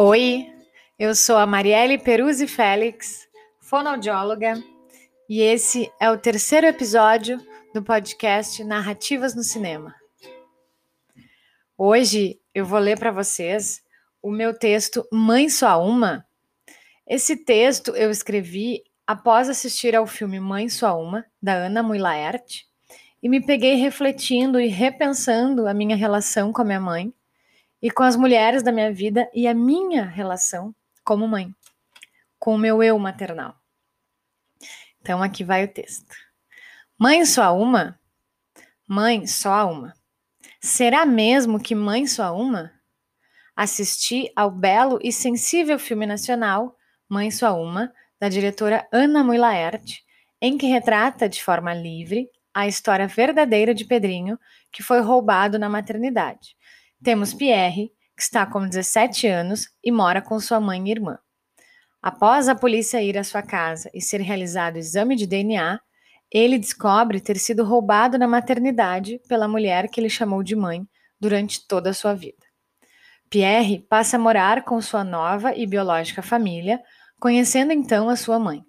Oi, eu sou a Marielle Peruzzi Félix, fonoaudióloga, e esse é o terceiro episódio do podcast Narrativas no Cinema. Hoje eu vou ler para vocês o meu texto Mãe Só Uma. Esse texto eu escrevi após assistir ao filme Mãe Só Uma, da Ana Mui Laerte, e me peguei refletindo e repensando a minha relação com a minha mãe e com as mulheres da minha vida e a minha relação como mãe, com o meu eu maternal. Então aqui vai o texto. Mãe só uma? Mãe só uma. Será mesmo que mãe só uma? Assisti ao belo e sensível filme nacional Mãe Só Uma, da diretora Ana Mui Laerte, em que retrata de forma livre a história verdadeira de Pedrinho, que foi roubado na maternidade temos Pierre, que está com 17 anos e mora com sua mãe e irmã. Após a polícia ir à sua casa e ser realizado o exame de DNA, ele descobre ter sido roubado na maternidade pela mulher que ele chamou de mãe durante toda a sua vida. Pierre passa a morar com sua nova e biológica família, conhecendo então a sua mãe.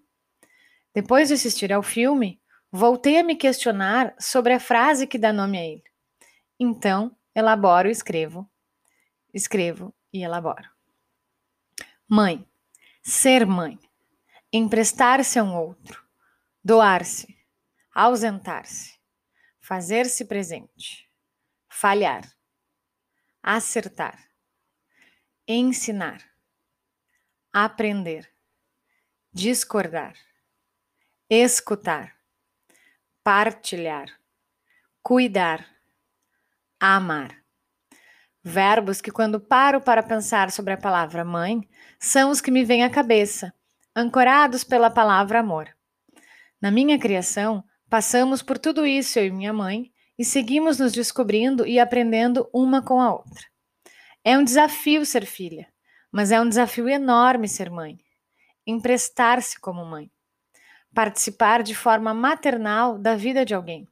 Depois de assistir ao filme, voltei a me questionar sobre a frase que dá nome a ele. Então, elaboro escrevo, escrevo e elaboro. Mãe, ser mãe, emprestar-se a um outro, doar-se, ausentar-se, fazer-se presente, falhar, acertar, ensinar, aprender, discordar, escutar, partilhar, cuidar amar. Verbos que, quando paro para pensar sobre a palavra mãe, são os que me vêm à cabeça, ancorados pela palavra amor. Na minha criação, passamos por tudo isso eu e minha mãe e seguimos nos descobrindo e aprendendo uma com a outra. É um desafio ser filha, mas é um desafio enorme ser mãe. Emprestar-se como mãe. Participar de forma maternal da vida de alguém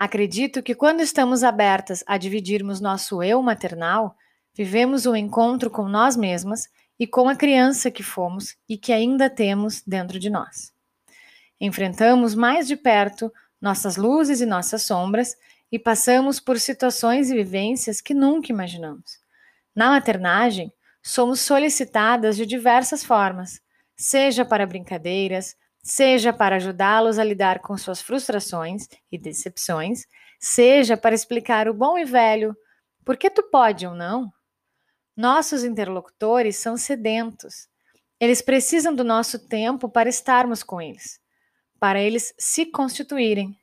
Acredito que quando estamos abertas a dividirmos nosso eu maternal, vivemos um encontro com nós mesmas e com a criança que fomos e que ainda temos dentro de nós. Enfrentamos mais de perto nossas luzes e nossas sombras e passamos por situações e vivências que nunca imaginamos. Na maternagem, somos solicitadas de diversas formas, seja para brincadeiras, seja para ajudá-los a lidar com suas frustrações e decepções, seja para explicar o bom e velho por que tu pode ou não. Nossos interlocutores são sedentos. Eles precisam do nosso tempo para estarmos com eles, para eles se constituírem,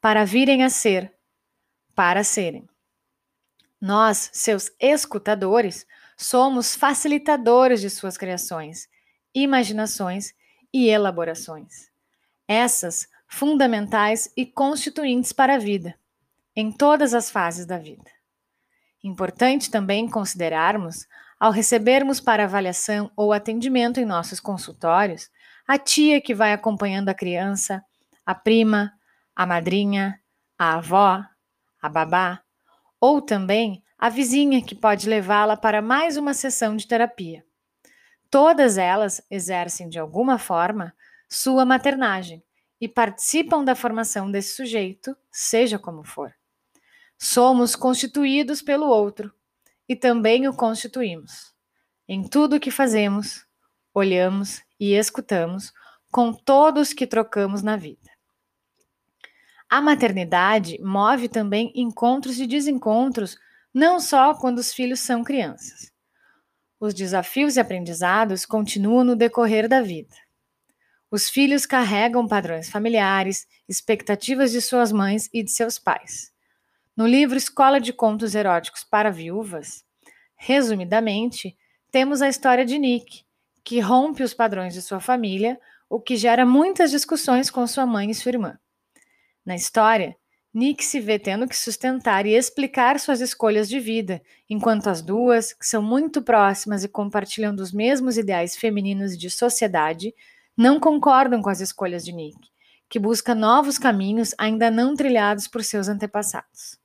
para virem a ser, para serem. Nós, seus escutadores, somos facilitadores de suas criações, imaginações e elaborações. Essas fundamentais e constituintes para a vida, em todas as fases da vida. Importante também considerarmos, ao recebermos para avaliação ou atendimento em nossos consultórios, a tia que vai acompanhando a criança, a prima, a madrinha, a avó, a babá, ou também a vizinha que pode levá-la para mais uma sessão de terapia. Todas elas exercem de alguma forma sua maternagem e participam da formação desse sujeito, seja como for. Somos constituídos pelo outro e também o constituímos. Em tudo o que fazemos, olhamos e escutamos com todos que trocamos na vida. A maternidade move também encontros e desencontros, não só quando os filhos são crianças. Os desafios e aprendizados continuam no decorrer da vida. Os filhos carregam padrões familiares, expectativas de suas mães e de seus pais. No livro Escola de Contos Eróticos para Viúvas, resumidamente, temos a história de Nick, que rompe os padrões de sua família, o que gera muitas discussões com sua mãe e sua irmã. Na história, Nick se vê tendo que sustentar e explicar suas escolhas de vida, enquanto as duas, que são muito próximas e compartilham dos mesmos ideais femininos de sociedade, não concordam com as escolhas de Nick, que busca novos caminhos ainda não trilhados por seus antepassados.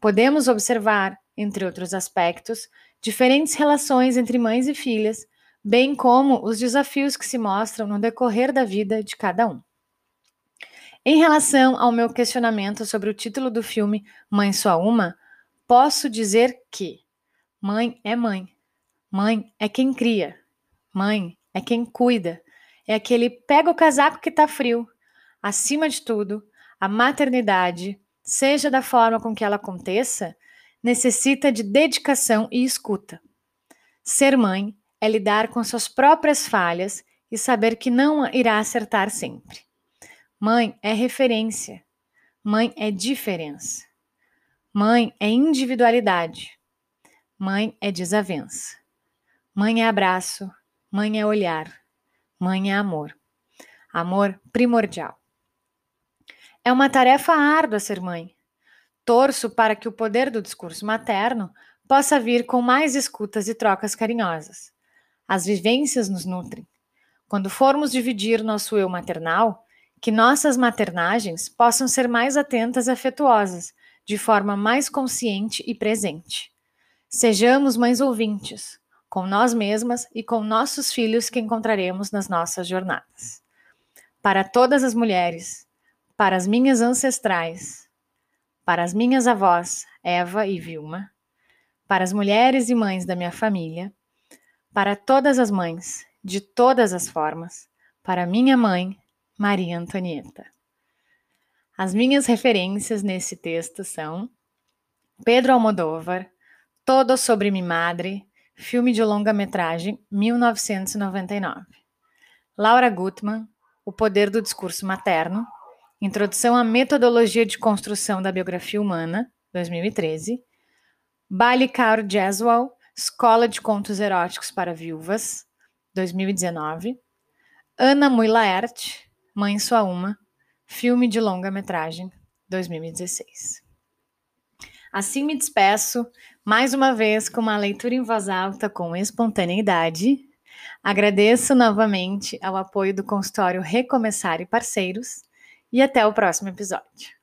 Podemos observar, entre outros aspectos, diferentes relações entre mães e filhas, bem como os desafios que se mostram no decorrer da vida de cada um. Em relação ao meu questionamento sobre o título do filme Mãe Só Uma, posso dizer que mãe é mãe. Mãe é quem cria. Mãe é quem cuida. É aquele pega o casaco que tá frio. Acima de tudo, a maternidade, seja da forma com que ela aconteça, necessita de dedicação e escuta. Ser mãe é lidar com suas próprias falhas e saber que não irá acertar sempre. Mãe é referência. Mãe é diferença. Mãe é individualidade. Mãe é desavença. Mãe é abraço. Mãe é olhar. Mãe é amor. Amor primordial. É uma tarefa árdua ser mãe. Torço para que o poder do discurso materno possa vir com mais escutas e trocas carinhosas. As vivências nos nutrem. Quando formos dividir nosso eu maternal, que nossas maternagens possam ser mais atentas e afetuosas, de forma mais consciente e presente. Sejamos mães ouvintes, com nós mesmas e com nossos filhos que encontraremos nas nossas jornadas. Para todas as mulheres, para as minhas ancestrais, para as minhas avós, Eva e Vilma, para as mulheres e mães da minha família, para todas as mães, de todas as formas, para minha mãe, Maria Antonieta. As minhas referências nesse texto são Pedro Almodóvar, Todo sobre mi madre, filme de longa-metragem, 1999. Laura Gutman, O Poder do Discurso Materno, Introdução à Metodologia de Construção da Biografia Humana, 2013. Bali Caro Jeswal, Escola de Contos Eróticos para Viúvas, 2019. Ana Muilaert, Mãe Sua Uma, filme de longa-metragem, 2016. Assim me despeço, mais uma vez com uma leitura em voz alta com espontaneidade. Agradeço novamente ao apoio do consultório Recomeçar e Parceiros e até o próximo episódio.